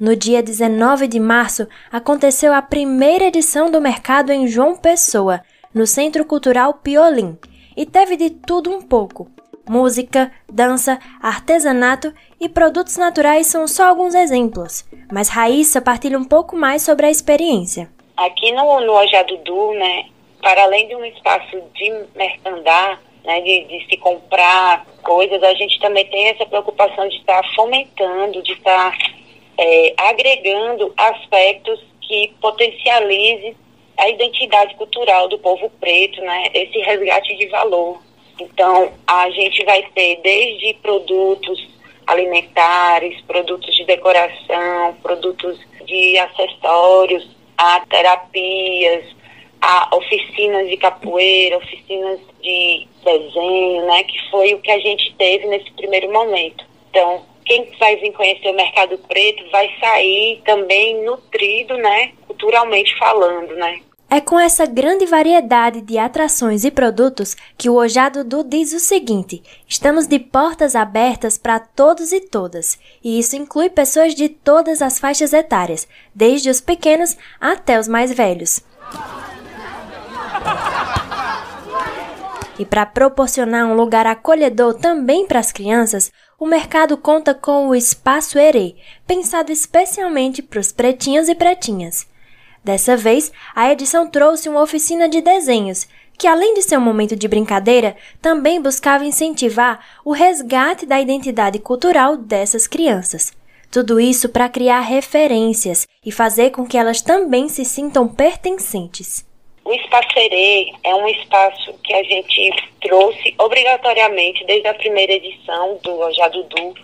No dia 19 de março, aconteceu a primeira edição do mercado em João Pessoa, no Centro Cultural Piolim, e teve de tudo um pouco música, dança, artesanato e produtos naturais são só alguns exemplos. Mas Raíssa partilha um pouco mais sobre a experiência. Aqui no, no Ojadudu, né, para além de um espaço de mercandar, né, de, de se comprar coisas, a gente também tem essa preocupação de estar fomentando, de estar é, agregando aspectos que potencialize a identidade cultural do povo preto, né, esse resgate de valor. Então, a gente vai ter desde produtos alimentares, produtos de decoração, produtos de acessórios, a terapias, a oficinas de capoeira, oficinas de desenho, né, que foi o que a gente teve nesse primeiro momento. Então, quem vai vir conhecer o mercado preto vai sair também nutrido, né, culturalmente falando, né? É com essa grande variedade de atrações e produtos que o Ojado Du diz o seguinte: estamos de portas abertas para todos e todas, e isso inclui pessoas de todas as faixas etárias, desde os pequenos até os mais velhos. E para proporcionar um lugar acolhedor também para as crianças, o mercado conta com o Espaço Herê, pensado especialmente para os pretinhos e pretinhas. Dessa vez, a edição trouxe uma oficina de desenhos, que além de ser um momento de brincadeira, também buscava incentivar o resgate da identidade cultural dessas crianças. Tudo isso para criar referências e fazer com que elas também se sintam pertencentes. O Espaço Serê é um espaço que a gente trouxe obrigatoriamente desde a primeira edição do Dudu,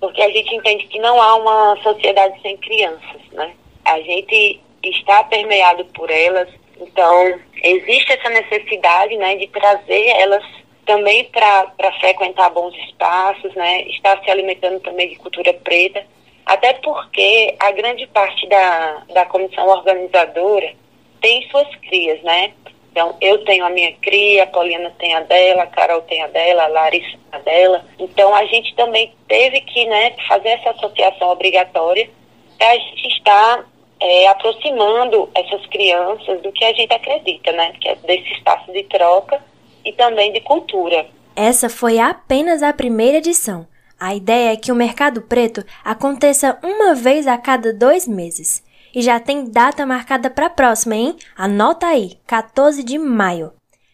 porque a gente entende que não há uma sociedade sem crianças, né? A gente está permeado por elas. Então, existe essa necessidade né, de trazer elas também para frequentar bons espaços, né, estar se alimentando também de cultura preta, até porque a grande parte da, da comissão organizadora tem suas crias, né? Então, eu tenho a minha cria, a Paulina tem a dela, a Carol tem a dela, a Larissa a dela. Então, a gente também teve que né, fazer essa associação obrigatória para a gente estar é, aproximando essas crianças do que a gente acredita, né? Que é desse espaço de troca e também de cultura. Essa foi apenas a primeira edição. A ideia é que o Mercado Preto aconteça uma vez a cada dois meses. E já tem data marcada para a próxima, hein? Anota aí, 14 de maio.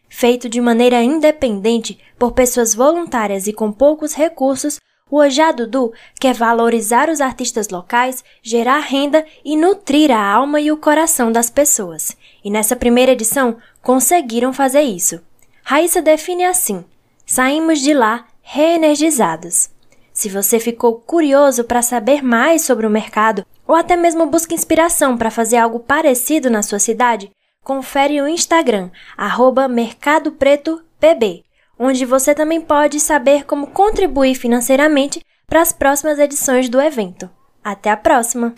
Feito de maneira independente por pessoas voluntárias e com poucos recursos, o Ojá Dudu quer valorizar os artistas locais, gerar renda e nutrir a alma e o coração das pessoas. E nessa primeira edição conseguiram fazer isso. Raíssa define assim: saímos de lá reenergizados. Se você ficou curioso para saber mais sobre o mercado ou até mesmo busca inspiração para fazer algo parecido na sua cidade, confere o Instagram, arroba Mercado Preto PB onde você também pode saber como contribuir financeiramente para as próximas edições do evento. Até a próxima!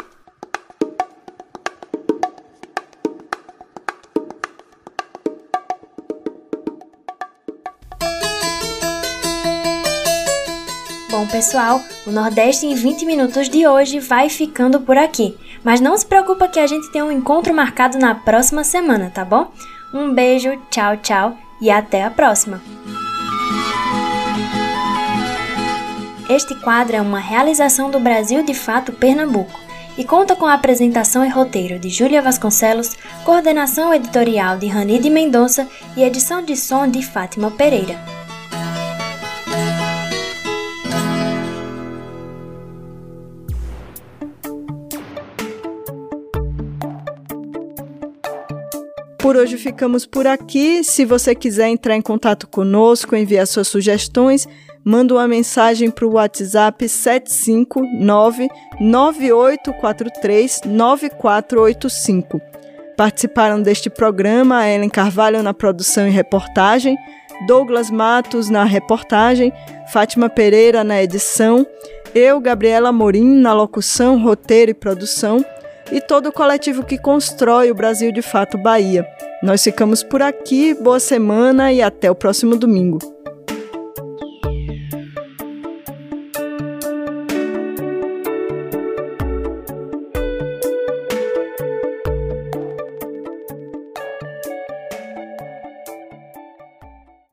Bom, pessoal, o Nordeste em 20 minutos de hoje vai ficando por aqui. Mas não se preocupa que a gente tem um encontro marcado na próxima semana, tá bom? Um beijo, tchau, tchau e até a próxima! Este quadro é uma realização do Brasil de Fato Pernambuco e conta com a apresentação e roteiro de Júlia Vasconcelos, coordenação editorial de Ranide Mendonça e edição de som de Fátima Pereira. Por hoje ficamos por aqui. Se você quiser entrar em contato conosco, enviar suas sugestões, manda uma mensagem para o WhatsApp 759-9843-9485. Participaram deste programa a Ellen Carvalho na produção e reportagem, Douglas Matos na reportagem, Fátima Pereira na edição, eu, Gabriela Morim, na locução, roteiro e produção, e todo o coletivo que constrói o Brasil de Fato Bahia. Nós ficamos por aqui, boa semana e até o próximo domingo.